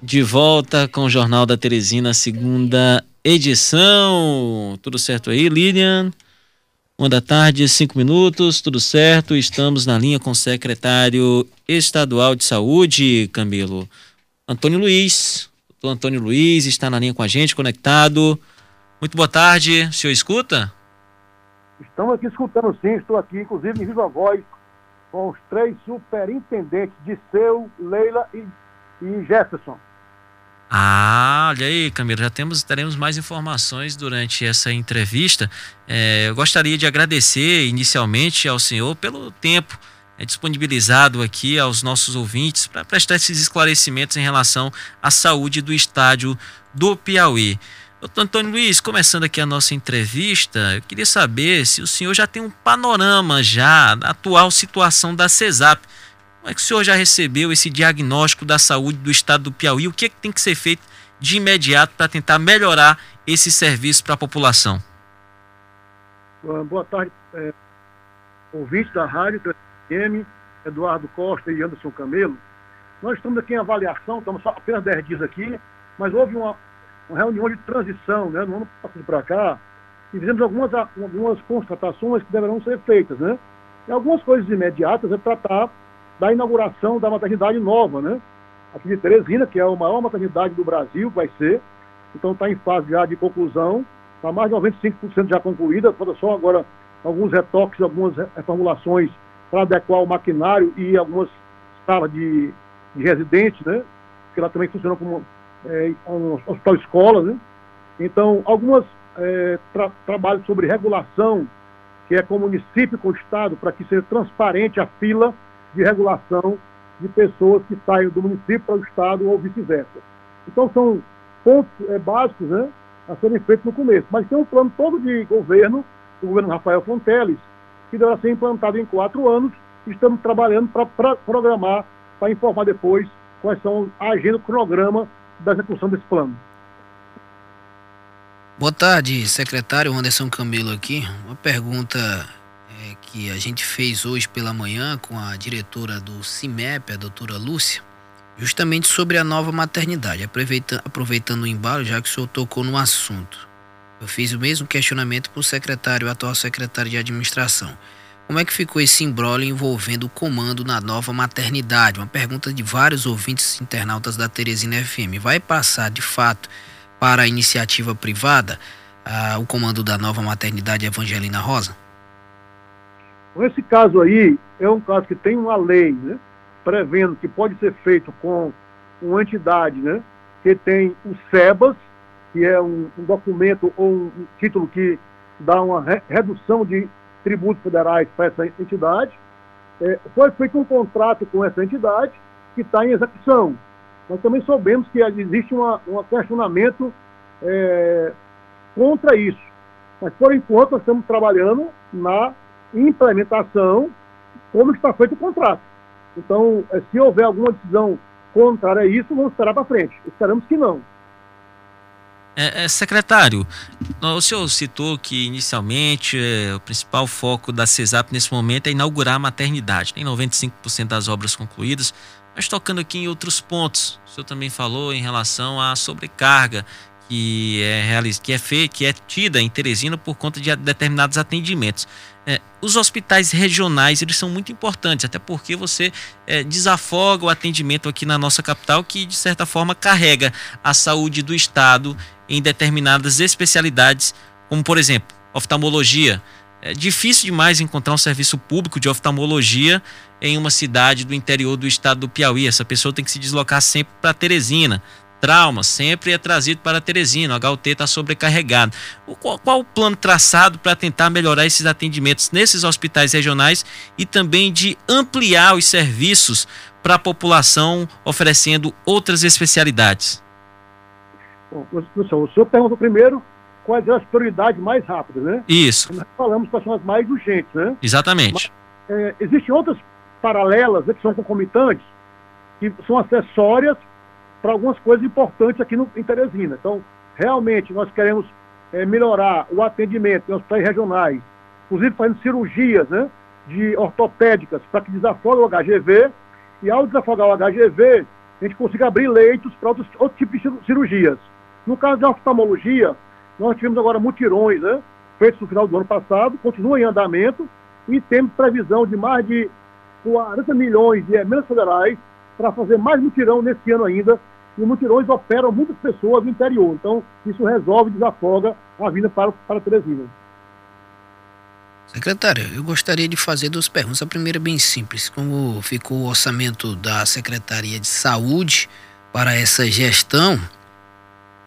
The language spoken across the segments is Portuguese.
De volta com o Jornal da Teresina, segunda edição. Tudo certo aí, Lilian? Uma da tarde, cinco minutos, tudo certo. Estamos na linha com o secretário estadual de saúde, Camilo. Antônio Luiz. O Antônio Luiz está na linha com a gente, conectado. Muito boa tarde. O senhor escuta? Estamos aqui escutando sim, estou aqui, inclusive em viva voz, com os três superintendentes de Seu, Leila e, e Jefferson. Ah, olha aí, Camilo, já temos, teremos mais informações durante essa entrevista. É, eu gostaria de agradecer inicialmente ao senhor pelo tempo é, disponibilizado aqui aos nossos ouvintes para prestar esses esclarecimentos em relação à saúde do estádio do Piauí. Doutor Antônio Luiz, começando aqui a nossa entrevista, eu queria saber se o senhor já tem um panorama já da atual situação da CESAP como é que o senhor já recebeu esse diagnóstico da saúde do estado do Piauí? O que, é que tem que ser feito de imediato para tentar melhorar esse serviço para a população? Boa tarde, é, da rádio, FM, Eduardo Costa e Anderson Camelo. Nós estamos aqui em avaliação, estamos só apenas 10 dias aqui, mas houve uma, uma reunião de transição né, no ano passado para cá, e fizemos algumas, algumas constatações que deverão ser feitas. Né? E algumas coisas imediatas é tratar da inauguração da maternidade nova, né? Aqui de Teresina, que é a maior maternidade do Brasil, vai ser. Então está em fase já de conclusão, está mais de 95% já concluída, falta só agora alguns retoques, algumas reformulações para adequar o maquinário e algumas salas de, de residentes, né? Que ela também funciona como é, um hospital escola, né? Então, algumas é, tra trabalhos sobre regulação, que é com o município com o Estado, para que seja transparente a fila de regulação de pessoas que saem do município para o Estado ou vice-versa. Então, são pontos é, básicos né, a serem feitos no começo. Mas tem um plano todo de governo, do governo Rafael Fonteles, que deverá ser implantado em quatro anos. Estamos trabalhando para programar, para informar depois quais são a agenda, o cronograma da execução desse plano. Boa tarde, secretário Anderson Camilo aqui. Uma pergunta que a gente fez hoje pela manhã com a diretora do CIMEP, a doutora Lúcia, justamente sobre a nova maternidade. Aproveitando, aproveitando o embalo, já que o senhor tocou no assunto. Eu fiz o mesmo questionamento para o secretário, o atual secretário de administração. Como é que ficou esse embrólio envolvendo o comando na nova maternidade? Uma pergunta de vários ouvintes internautas da Teresina FM. Vai passar, de fato, para a iniciativa privada ah, o comando da nova maternidade Evangelina Rosa? Esse caso aí é um caso que tem uma lei, né, prevendo que pode ser feito com uma entidade, né, que tem o SEBAS, que é um, um documento ou um, título que dá uma re redução de tributos federais para essa entidade. É, foi feito um contrato com essa entidade que está em execução. Nós também soubemos que existe uma, um questionamento é, contra isso. Mas, por enquanto, nós estamos trabalhando na implementação como está feito o contrato. Então, eh, se houver alguma decisão contrária a isso, vamos esperar para frente. Esperamos que não. É, é, secretário, o senhor citou que inicialmente é, o principal foco da CESAP nesse momento é inaugurar a maternidade. Tem 95% das obras concluídas, mas tocando aqui em outros pontos. O senhor também falou em relação à sobrecarga que é, realiz... que é feita, que é tida em Teresina por conta de determinados atendimentos. É, os hospitais regionais eles são muito importantes, até porque você é, desafoga o atendimento aqui na nossa capital, que de certa forma carrega a saúde do estado em determinadas especialidades, como por exemplo oftalmologia. É difícil demais encontrar um serviço público de oftalmologia em uma cidade do interior do estado do Piauí. Essa pessoa tem que se deslocar sempre para Teresina trauma sempre é trazido para Teresina, o HUT está sobrecarregado. O, qual, qual, o plano traçado para tentar melhorar esses atendimentos nesses hospitais regionais e também de ampliar os serviços para a população, oferecendo outras especialidades? Bom, o senhor perguntou primeiro quais são as prioridades mais rápidas, né? Isso. Nós falamos quais são as mais urgentes, né? Exatamente. Mas, é, existem outras paralelas né, que são concomitantes, que são acessórias para algumas coisas importantes aqui no, em Teresina. Então, realmente, nós queremos é, melhorar o atendimento em hospitais regionais, inclusive fazendo cirurgias né, de ortopédicas para que desafogue o HGV. E ao desafogar o HGV, a gente consiga abrir leitos para outros, outros tipos de cirurgias. No caso da oftalmologia, nós tivemos agora mutirões, né, feitos no final do ano passado, continuam em andamento, e temos previsão de mais de 40 milhões de emendas federais para fazer mais mutirão nesse ano ainda. E mutirões operam muitas pessoas no interior. Então, isso resolve, desafoga a vinda para, para Teresina. Secretário, eu gostaria de fazer duas perguntas. A primeira é bem simples. Como ficou o orçamento da Secretaria de Saúde para essa gestão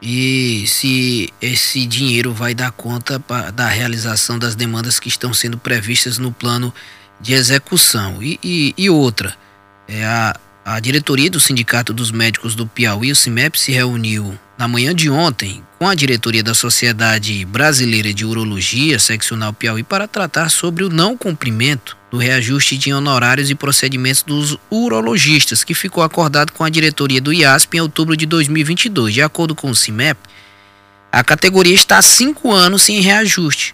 e se esse dinheiro vai dar conta da realização das demandas que estão sendo previstas no plano de execução. E, e, e outra, é a, a diretoria do Sindicato dos Médicos do Piauí, o CIMEP, se reuniu na manhã de ontem com a diretoria da Sociedade Brasileira de Urologia, seccional Piauí, para tratar sobre o não cumprimento do reajuste de honorários e procedimentos dos urologistas, que ficou acordado com a diretoria do IASP em outubro de 2022. De acordo com o CIMEP, a categoria está há cinco anos sem reajuste.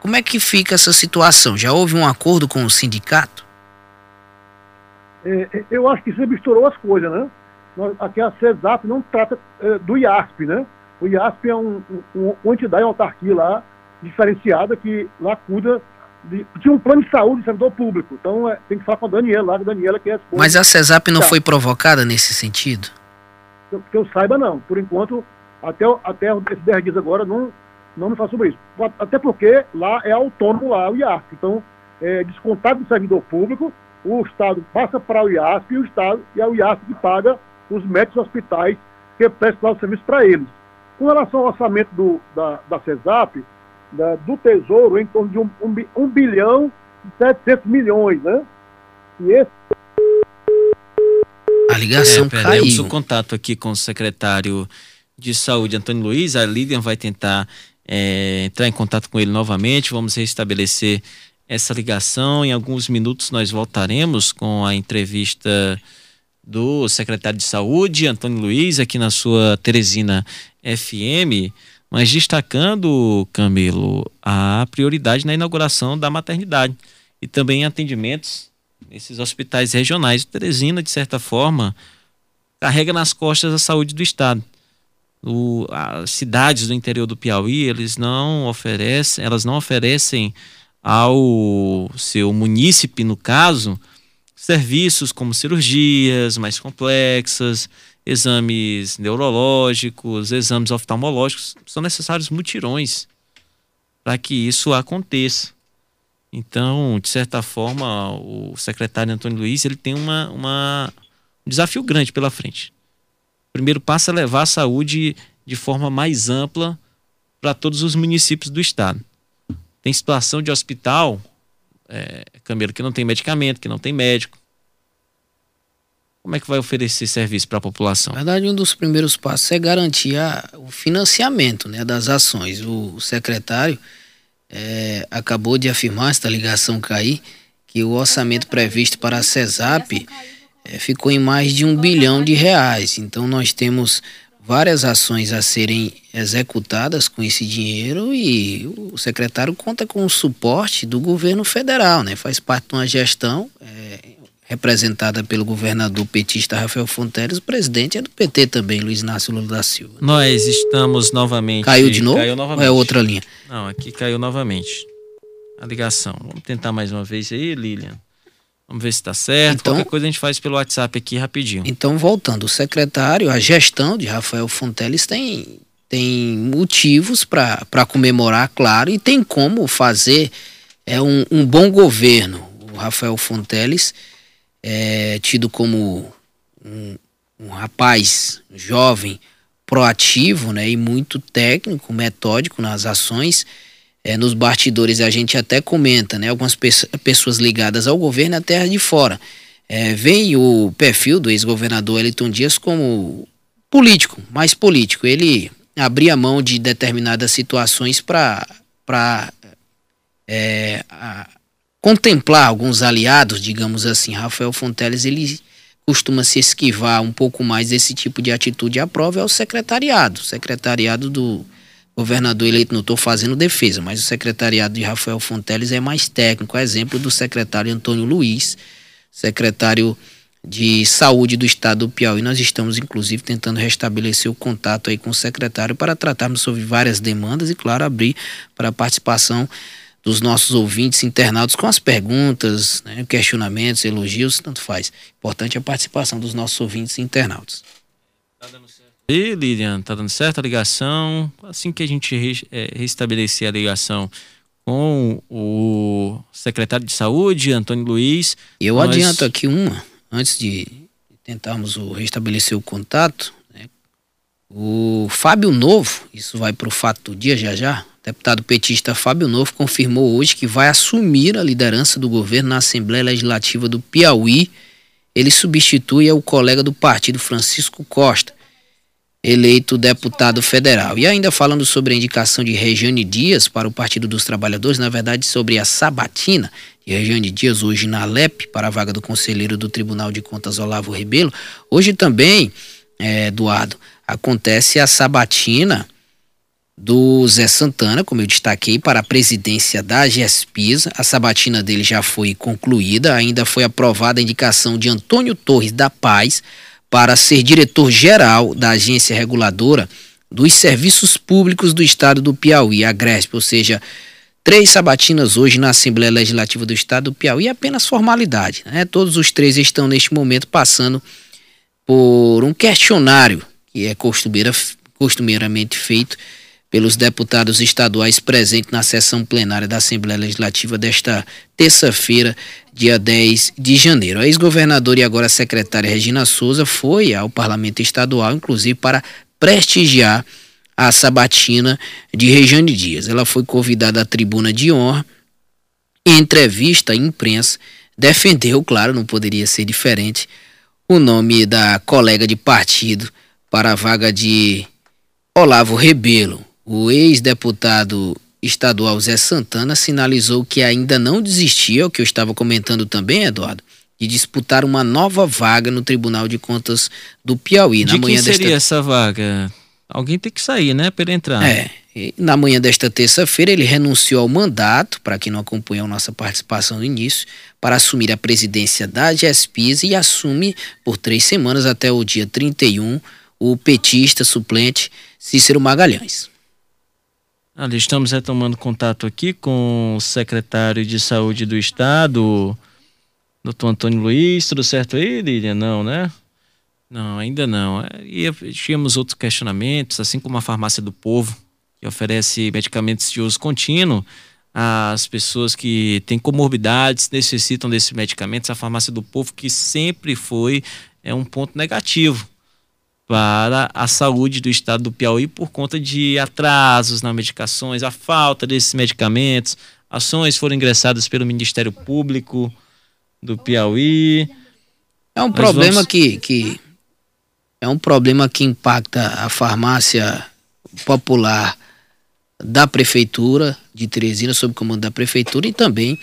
Como é que fica essa situação? Já houve um acordo com o sindicato? É, é eu acho que você misturou as coisas, né? Aqui a CESAP não trata é, do IASP, né? O IASP é um, um, uma entidade, uma autarquia lá, diferenciada, que lá cuida de, tinha um plano de saúde do servidor público. Então é, tem que falar com a Daniela lá, a Daniela que é Mas a CESAP não tá. foi provocada nesse sentido? Que, que eu saiba, não. Por enquanto, até, até esses 10 dias agora, não, não me falo sobre isso. Até porque lá é autônomo lá o IASP. Então, é descontado do servidor público, o Estado passa para o IASP e o Estado e é o IASP que paga os médicos hospitais que prestam o serviço para eles. Com relação ao orçamento do, da, da CESAP, da, do Tesouro, em torno de um, um, um bilhão e 700 milhões, né? E esse a ligação é, perdemos caiu. o contato aqui com o secretário de Saúde, Antônio Luiz. A Lilian vai tentar é, entrar em contato com ele novamente. Vamos restabelecer essa ligação. Em alguns minutos nós voltaremos com a entrevista do secretário de Saúde, Antônio Luiz, aqui na sua Teresina FM, mas destacando, Camilo, a prioridade na inauguração da maternidade e também atendimentos nesses hospitais regionais. Teresina, de certa forma, carrega nas costas a saúde do Estado. O, as cidades do interior do Piauí, eles não oferecem, elas não oferecem ao seu munícipe, no caso, serviços como cirurgias mais complexas, exames neurológicos, exames oftalmológicos, são necessários mutirões para que isso aconteça. Então, de certa forma, o secretário Antônio Luiz ele tem uma, uma, um desafio grande pela frente. O primeiro passo é levar a saúde de forma mais ampla para todos os municípios do estado. Tem situação de hospital é, Camilo, que não tem medicamento, que não tem médico. Como é que vai oferecer serviço para a população? Na verdade, um dos primeiros passos é garantir a, o financiamento né, das ações. O, secretário é, acabou de afirmar, esta ligação cair, que o orçamento previsto para a CESAP é, ficou em mais de um bilhão de reais. Então, nós temos várias ações a serem executadas com esse dinheiro e o secretário conta com o suporte do governo federal, né? Faz parte de uma gestão é, representada pelo governador petista Rafael Fonteles, o presidente é do PT também, Luiz Inácio Lula da Silva. Nós estamos novamente... Caiu de novo? Caiu novamente. Ou é outra linha? Não, aqui caiu novamente a ligação. Vamos tentar mais uma vez aí, Lilian. Vamos ver se está certo. Então, Qualquer coisa a gente faz pelo WhatsApp aqui rapidinho. Então, voltando, o secretário, a gestão de Rafael Fonteles tem, tem motivos para comemorar, claro, e tem como fazer é um, um bom governo. O Rafael Fonteles é tido como um, um rapaz jovem, proativo né, e muito técnico, metódico nas ações é, nos bastidores a gente até comenta, né? Algumas pe pessoas ligadas ao governo até de fora. É, vem o perfil do ex-governador Eliton Dias como político, mais político. Ele abria mão de determinadas situações para é, contemplar alguns aliados, digamos assim. Rafael Fonteles, ele costuma se esquivar um pouco mais desse tipo de atitude. A prova é o secretariado, secretariado do governador eleito, não estou fazendo defesa, mas o secretariado de Rafael Fonteles é mais técnico, exemplo do secretário Antônio Luiz, secretário de Saúde do Estado do Piauí. Nós estamos, inclusive, tentando restabelecer o contato aí com o secretário para tratarmos sobre várias demandas e, claro, abrir para a participação dos nossos ouvintes internautas com as perguntas, né, questionamentos, elogios, tanto faz. Importante a participação dos nossos ouvintes internautas. E Lilian, tá dando certo a ligação? Assim que a gente é, restabelecer a ligação com o secretário de saúde, Antônio Luiz. Eu nós... adianto aqui uma antes de tentarmos o, restabelecer o contato, né, o Fábio Novo, isso vai para o fato do dia já já, deputado petista Fábio Novo confirmou hoje que vai assumir a liderança do governo na Assembleia Legislativa do Piauí. Ele substitui o colega do partido Francisco Costa, eleito deputado federal. E ainda falando sobre a indicação de Regiane Dias para o Partido dos Trabalhadores, na verdade sobre a sabatina e Regiane Dias hoje na LEP para a vaga do conselheiro do Tribunal de Contas Olavo Rebelo. Hoje também, é, Eduardo, acontece a sabatina do Zé Santana, como eu destaquei, para a presidência da GESPISA. A sabatina dele já foi concluída, ainda foi aprovada a indicação de Antônio Torres da Paz para ser diretor-geral da agência reguladora dos serviços públicos do estado do Piauí, a GRESP, ou seja, Três sabatinas hoje na Assembleia Legislativa do Estado do Piauí, apenas formalidade. Né? Todos os três estão neste momento passando por um questionário que é costumeira, costumeiramente feito pelos deputados estaduais presentes na sessão plenária da Assembleia Legislativa desta terça-feira, dia 10 de janeiro. A ex-governadora e agora secretária Regina Souza foi ao parlamento estadual, inclusive para prestigiar a sabatina de Rejane Dias. Ela foi convidada à tribuna de honra. Em entrevista à imprensa, defendeu, claro, não poderia ser diferente, o nome da colega de partido para a vaga de Olavo Rebelo. O ex-deputado estadual Zé Santana sinalizou que ainda não desistia, o que eu estava comentando também, Eduardo, de disputar uma nova vaga no Tribunal de Contas do Piauí. De na manhã quem seria desta... essa vaga? Alguém tem que sair, né, para ele entrar. É. Na manhã desta terça-feira, ele renunciou ao mandato, para quem não acompanhou nossa participação no início, para assumir a presidência da GESPIS e assume por três semanas até o dia 31 o petista suplente Cícero Magalhães. Ali estamos retomando contato aqui com o secretário de Saúde do Estado, doutor Antônio Luiz. Tudo certo aí, Lilian? Não, né? Não, ainda não. É, e tínhamos outros questionamentos, assim como a Farmácia do Povo, que oferece medicamentos de uso contínuo às pessoas que têm comorbidades, necessitam desses medicamentos. A Farmácia do Povo, que sempre foi é um ponto negativo para a saúde do estado do Piauí por conta de atrasos nas medicações, a falta desses medicamentos. Ações foram ingressadas pelo Ministério Público do Piauí. É um Nós problema vamos... que, que é um problema que impacta a farmácia popular da prefeitura de Teresina, sob comando da prefeitura, e também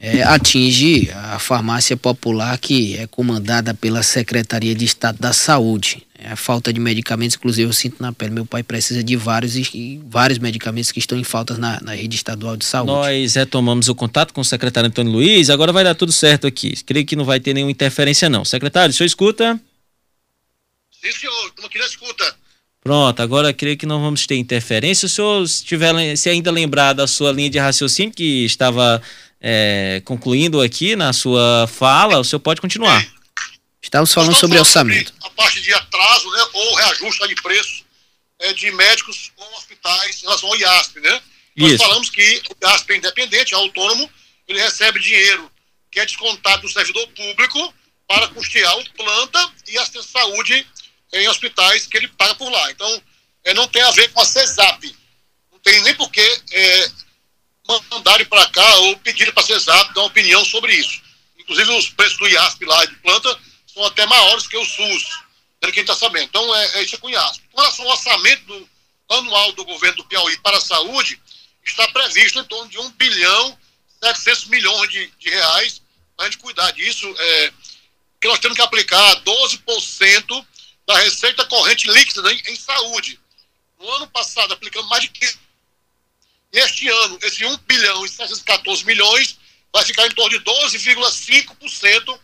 é, atinge a farmácia popular que é comandada pela Secretaria de Estado da Saúde. É, a falta de medicamentos, inclusive eu sinto na pele, meu pai precisa de vários e, vários medicamentos que estão em falta na, na rede estadual de saúde. Nós retomamos o contato com o secretário Antônio Luiz, agora vai dar tudo certo aqui. Creio que não vai ter nenhuma interferência não. Secretário, o senhor escuta? Sim, senhor, estamos aqui na escuta. Pronto, agora creio que não vamos ter interferência. O senhor, se, tiver, se ainda lembrar da sua linha de raciocínio que estava é, concluindo aqui na sua fala, o senhor pode continuar. É. Estamos falando sobre orçamento. Sobre a parte de atraso né, ou reajuste de preço é, de médicos com hospitais em relação ao IASP, né? Nós Isso. falamos que o IASP é independente, é autônomo, ele recebe dinheiro que é descontado do servidor público para custear o planta e assistência de saúde em hospitais que ele paga por lá. Então, é, não tem a ver com a CESAP. Não tem nem por que é, mandarem para cá ou pedirem para a CESAP dar uma opinião sobre isso. Inclusive, os preços do IASP lá de planta são até maiores que o SUS, pelo que a gente está sabendo. Então, é, é isso é com o IASP. Com relação ao orçamento do, anual do governo do Piauí para a saúde, está previsto em torno de 1 bilhão 700 milhões de, de reais para a gente cuidar disso. É, que nós temos que aplicar 12% da receita corrente líquida em, em, saúde. No ano passado, aplicamos mais de 15. E este ano, esse 1 bilhão e 714 milhões vai ficar em torno de 12,5%.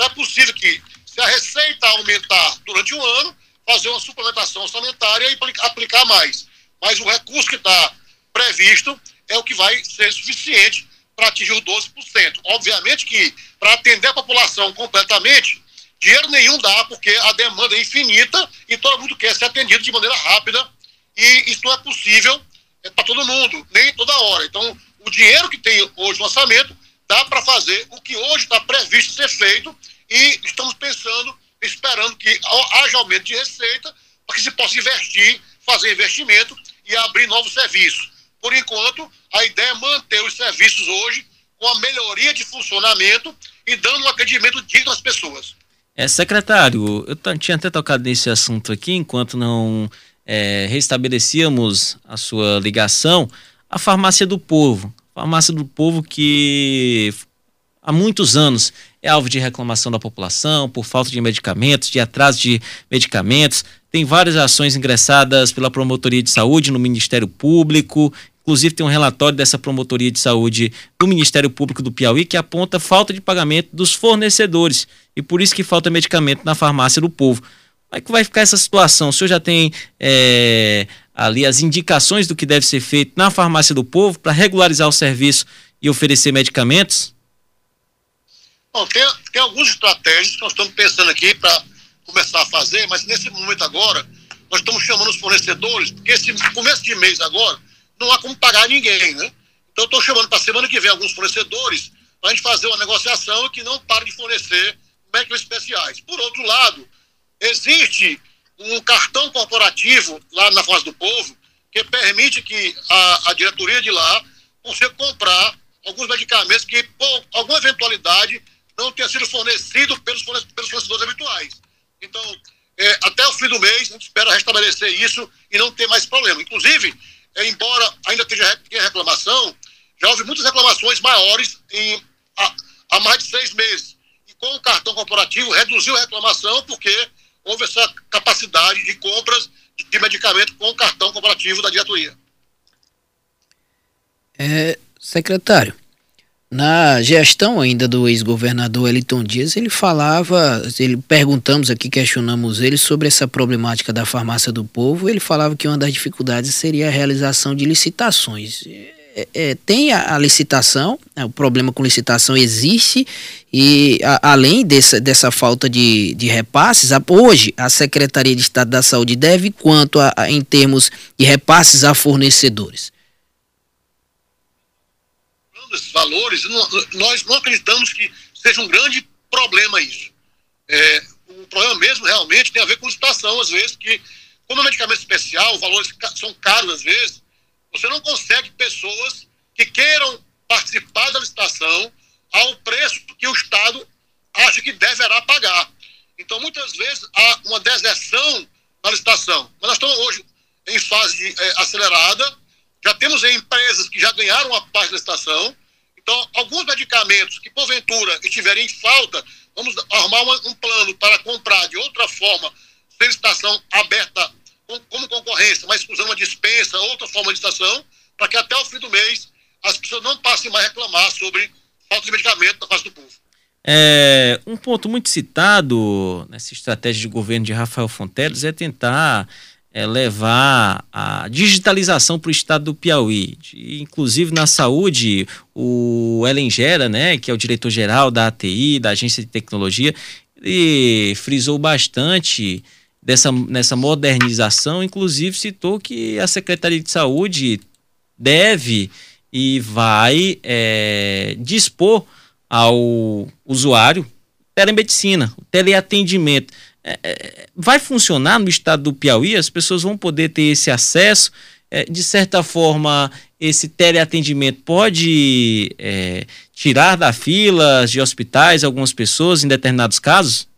Então é possível que, se a receita aumentar durante um ano, fazer uma suplementação orçamentária e aplicar mais. Mas o recurso que está previsto é o que vai ser suficiente para atingir os 12%. Obviamente que para atender a população completamente, dinheiro nenhum dá, porque a demanda é infinita e todo mundo quer ser atendido de maneira rápida e isso não é possível é, para todo mundo, nem toda hora. Então, o dinheiro que tem hoje no orçamento dá para fazer o que hoje está previsto ser feito e estamos pensando, esperando que haja aumento de receita para que se possa investir, fazer investimento e abrir novos serviços. Por enquanto, a ideia é manter os serviços hoje com a melhoria de funcionamento e dando um atendimento digno às pessoas. É, secretário, eu tinha até tocado nesse assunto aqui, enquanto não é, restabelecíamos a sua ligação, a farmácia do povo. Farmácia do povo que há muitos anos é alvo de reclamação da população por falta de medicamentos, de atraso de medicamentos. Tem várias ações ingressadas pela Promotoria de Saúde no Ministério Público. Inclusive, tem um relatório dessa Promotoria de Saúde do Ministério Público do Piauí que aponta falta de pagamento dos fornecedores. E por isso que falta medicamento na farmácia do povo. Como é que vai ficar essa situação? O senhor já tem é, ali as indicações do que deve ser feito na farmácia do povo para regularizar o serviço e oferecer medicamentos? Bom, tem, tem algumas estratégias que nós estamos pensando aqui para começar a fazer, mas nesse momento agora, nós estamos chamando os fornecedores, porque esse começo de mês agora, não há como pagar ninguém, né? Então, eu estou chamando para semana que vem alguns fornecedores para a gente fazer uma negociação que não pare de fornecer médicos especiais. Por outro lado, existe um cartão corporativo lá na Voz do Povo que permite que a, a diretoria de lá consiga comprar alguns medicamentos que, por alguma eventualidade, não tenha sido fornecido pelos, fornecedores habituais. Então, é, até o fim do mês, a gente espera restabelecer isso e não ter mais problema. Inclusive, é, embora ainda tenha reclamação, já houve muitas reclamações maiores em, há, há mais de seis meses. E com o cartão corporativo, reduziu a reclamação porque houve essa capacidade de compras de medicamento com o cartão corporativo da diretoria. É, secretário, na gestão ainda do ex-governador Eliton Dias, ele falava, ele perguntamos aqui, questionamos ele sobre essa problemática da farmácia do povo. Ele falava que uma das dificuldades seria a realização de licitações. É, é, tem a, a licitação, né, o problema com licitação existe, e a, além dessa, dessa falta de, de repasses, a, hoje a Secretaria de Estado da Saúde deve quanto em termos de repasses a fornecedores? Esses valores, nós não acreditamos que seja um grande problema isso. É, o problema mesmo realmente tem a ver com licitação, às vezes, que, como é medicamento especial, os valores são caros às vezes, você não consegue pessoas que queiram participar da licitação ao preço que o Estado acha que deverá pagar. Então, muitas vezes, há uma deserção na licitação. Mas nós estamos hoje em fase de, é, acelerada, já temos empresas que já ganharam a parte da licitação, então, alguns medicamentos que porventura estiverem em falta, vamos arrumar um plano para comprar de outra forma, sem licitação aberta como concorrência, mas usando uma dispensa, outra forma de licitação, para que até o fim do mês as pessoas não passem mais a reclamar sobre falta de medicamento na face do povo. É, um ponto muito citado nessa estratégia de governo de Rafael Fonteles é tentar é, levar a digitalização para o estado do Piauí. De, inclusive na saúde, o Ellen Gera, né, que é o diretor-geral da ATI, da Agência de Tecnologia, ele frisou bastante dessa, nessa modernização, inclusive citou que a Secretaria de Saúde deve e vai é, dispor ao usuário telemedicina, teleatendimento é, é, vai funcionar no estado do Piauí? As pessoas vão poder ter esse acesso? É, de certa forma, esse teleatendimento pode é, tirar da fila de hospitais algumas pessoas em determinados casos?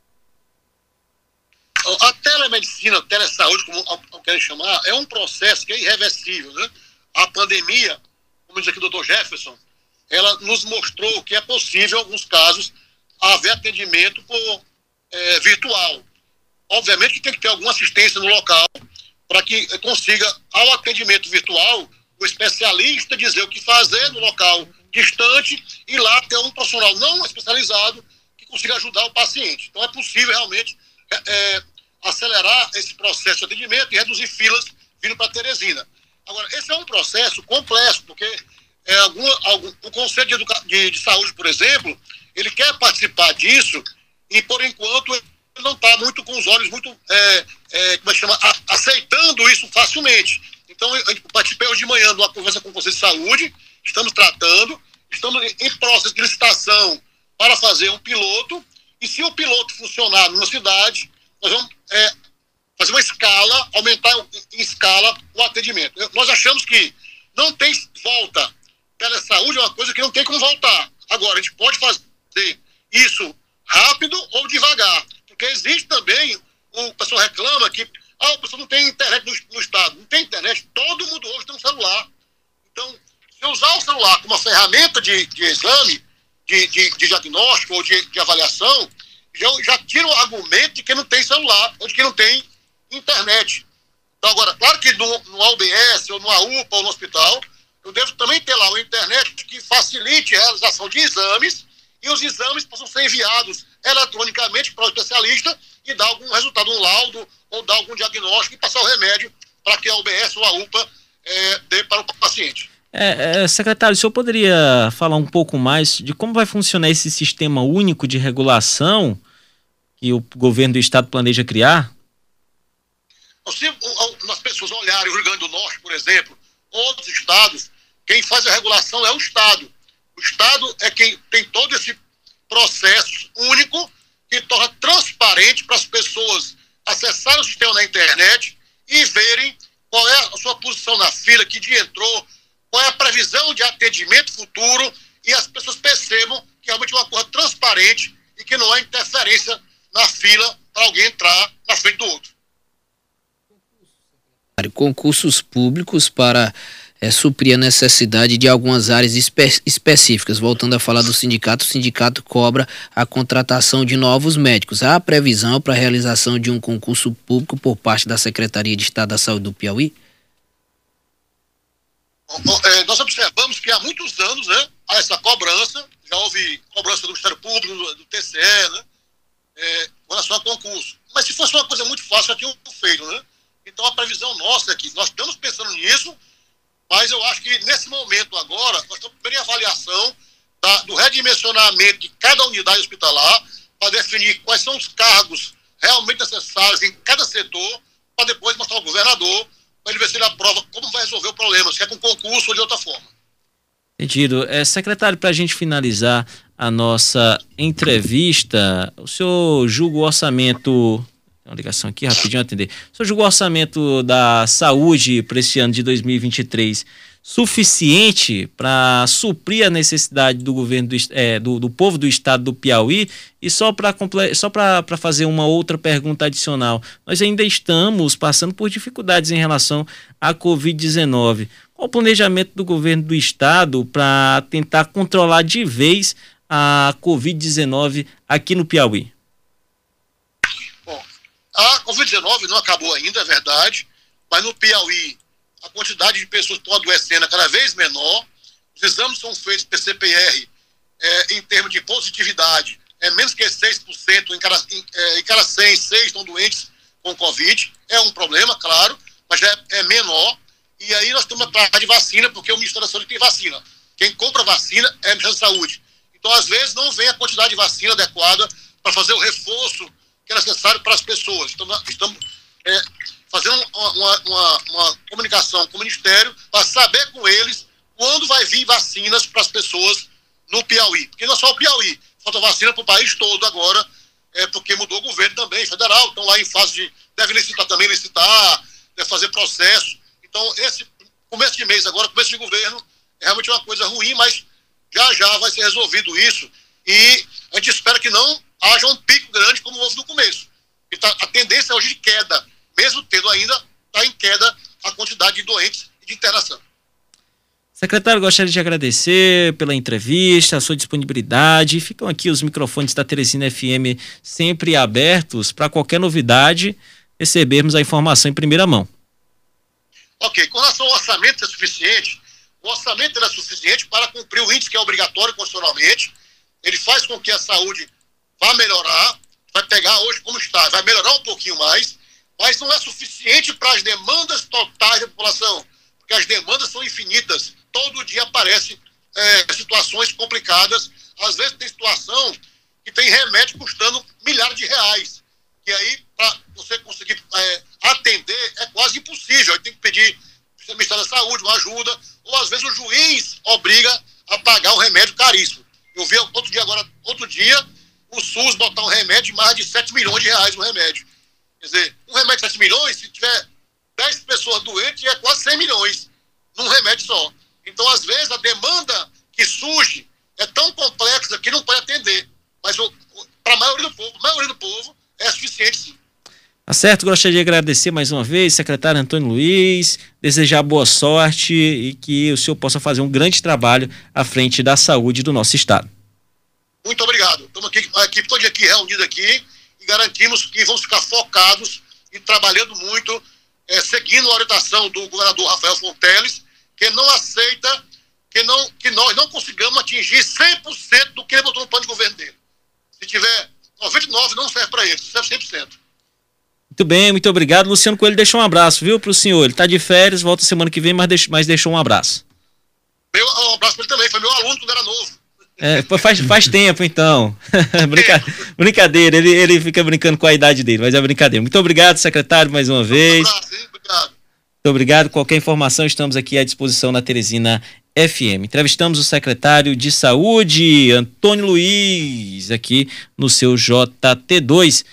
A telemedicina, a telesaúde, como querem chamar, é um processo que é irreversível. Né? A pandemia, como diz aqui o doutor Jefferson, ela nos mostrou que é possível, em alguns casos, haver atendimento por é, virtual. Obviamente tem que ter alguma assistência no local para que consiga, ao atendimento virtual, o especialista dizer o que fazer no local distante e lá ter um profissional não especializado que consiga ajudar o paciente. Então é possível realmente é, é, acelerar esse processo de atendimento e reduzir filas vindo para Teresina. Agora, esse é um processo complexo, porque é, algum, algum, o Conselho de, de, de Saúde, por exemplo, ele quer participar disso e, por enquanto, não está muito com os olhos muito, é, é, como é chama, a, aceitando isso facilmente. Então, eu, eu participei hoje de manhã de uma conversa com o Conselho de Saúde, estamos tratando, estamos em processo de licitação para fazer um piloto, e se o piloto funcionar numa cidade, nós vamos é, fazer uma escala, aumentar em escala o atendimento. Nós achamos que não tem volta. Telesaúde é uma coisa que não tem como voltar. Agora, a gente pode fazer isso rápido ou devagar. Porque existe também, o pessoal reclama que ah, o pessoal não tem internet no, no estado. Não tem internet, todo mundo hoje tem um celular. Então, se usar o celular como uma ferramenta de, de exame, de, de, de diagnóstico ou de, de avaliação, já, já tira o argumento de que não tem celular ou de que não tem internet. Então, agora, claro que no, no ou no AUPA ou no hospital, eu devo também ter lá uma internet que facilite a realização de exames e os exames possam ser enviados eletronicamente para o especialista e dar algum resultado, um laudo ou dar algum diagnóstico e passar o remédio para que a UBS ou a UPA é, dê para o paciente. É, é, secretário, o senhor poderia falar um pouco mais de como vai funcionar esse sistema único de regulação que o governo do estado planeja criar? Se as pessoas olharem o Rio Grande do Norte, por exemplo, outros estados, quem faz a regulação é o Estado. O Estado é quem tem todo esse processo único que torna transparente para as pessoas acessarem o sistema na internet e verem qual é a sua posição na fila, que dia entrou, qual é a previsão de atendimento futuro e as pessoas percebam que realmente é uma coisa transparente e que não há interferência na fila para alguém entrar na frente do outro. Concursos públicos para é, suprir a necessidade de algumas áreas espe específicas. Voltando a falar do sindicato, o sindicato cobra a contratação de novos médicos. Há previsão para a realização de um concurso público por parte da Secretaria de Estado da Saúde do Piauí? É, nós observamos que há muitos anos né, há essa cobrança, já houve cobrança do Ministério Público, do, TCE, né, é, com relação a concurso. Mas se fosse uma coisa muito fácil, já tinham feito, né? Então a previsão nossa é que nós estamos pensando mas eu acho que nesse momento agora, nós estamos em avaliação da, do redimensionamento de cada unidade hospitalar para definir quais são os cargos realmente necessários em cada setor, para depois mostrar ao governador para ele ver se ele aprova como vai resolver o problema, se é com concurso ou de outra forma. Entendido. É, secretário, para a gente finalizar a nossa entrevista, o senhor julga o orçamento. Uma ligação aqui, rapidinho atender. Senhor julga o orçamento da saúde para esse ano de 2023 suficiente para suprir a necessidade do governo do, é, do, do, povo do estado do Piauí? E só para só para fazer uma outra pergunta adicional. Nós ainda estamos passando por dificuldades em relação à Covid-19 qual o planejamento do governo do estado para tentar controlar de vez a Covid-19 aqui no Piauí a Covid-19 não acabou ainda é verdade mas no Piauí a quantidade de pessoas que estão adoecendo é cada vez menor, os exames são feitos PCPR é, em termos de positividade, é menos que 6%, em cada, em, é, em cada 100, 6 estão doentes com Covid, é um problema, claro, mas é, é menor, e aí nós estamos atrás de vacina, porque o Ministério da Saúde tem vacina. Quem compra vacina é o Ministério da Saúde. Então, às vezes, não vem a quantidade de vacina adequada para fazer o reforço que necessário para as pessoas. Então, estamos é, fazendo uma, uma, uma, comunicação com o Ministério para saber com eles quando vai vir vacinas para as pessoas no Piauí. Porque não é só o Piauí, falta vacina para o país todo agora, é, porque mudou o governo também, federal, estão lá em fase de. Deve licitar também, licitar, deve fazer processo. Então, esse começo de mês agora, começo de governo, é realmente uma coisa ruim, mas já já vai ser resolvido isso. E a gente espera que não haja um pico grande como houve no começo. Tá, a tendência é hoje de queda mesmo tendo ainda está em queda a quantidade de doentes e de internação. Secretário, gostaria de agradecer pela entrevista, a sua disponibilidade. Ficam aqui os microfones da Teresina FM sempre abertos para qualquer novidade recebermos a informação em primeira mão. Ok, com relação ao orçamento é suficiente, o orçamento é suficiente para cumprir o índice que é obrigatório constitucionalmente. Ele faz com que a saúde vai melhorar, vai pegar hoje como está, vai melhorar um pouquinho mais, mas não é suficiente para as demandas totais da população, porque as demandas são infinitas. Todo dia aparecem é, situações complicadas, às vezes tem situação que tem remédio custando milhares de reais. E aí, para você conseguir é, atender, é quase impossível. Aí tem que pedir ao Ministério da Saúde uma ajuda, ou às vezes o juiz obriga a pagar um remédio caríssimo. Eu vi outro dia agora, outro dia, o SUS botar um remédio de mais de 7 milhões de reais no remédio. Quer dizer, um remédio de 7 milhões, se tiver 10 pessoas doentes, é quase 100 milhões num remédio só. Então, às vezes, a demanda que surge é tão complexa que não pode atender. Mas para a maioria do povo, maioria do povo é suficiente sim. Tá certo, gostaria de agradecer mais uma vez, secretário Antônio Luiz, desejar boa sorte e que o senhor possa fazer um grande trabalho à frente da saúde do nosso estado. Muito obrigado. Estamos aqui, a equipe toda aqui reunida aqui e garantimos que vamos ficar focados e trabalhando muito, é, seguindo a orientação do governador Rafael Fonteles, que não aceita que, não, que nós não consigamos atingir 100% do que ele botou no plano de governo dele. Se tiver 99, não serve para ele, serve 100%. Muito bem, muito obrigado. Luciano Coelho deixou um abraço, viu, para o senhor. Ele está de férias, volta semana que vem, mas, deix, mas deixou um abraço. Meu, um abraço para ele também, foi meu aluno quando era novo. É, faz, faz tempo, então. Brinca, brincadeira, ele, ele fica brincando com a idade dele, mas é brincadeira. Muito obrigado, secretário, mais uma vez. Um abraço, hein? Obrigado. Muito obrigado. Qualquer informação, estamos aqui à disposição na Teresina FM. Entrevistamos o secretário de Saúde, Antônio Luiz, aqui no seu JT2.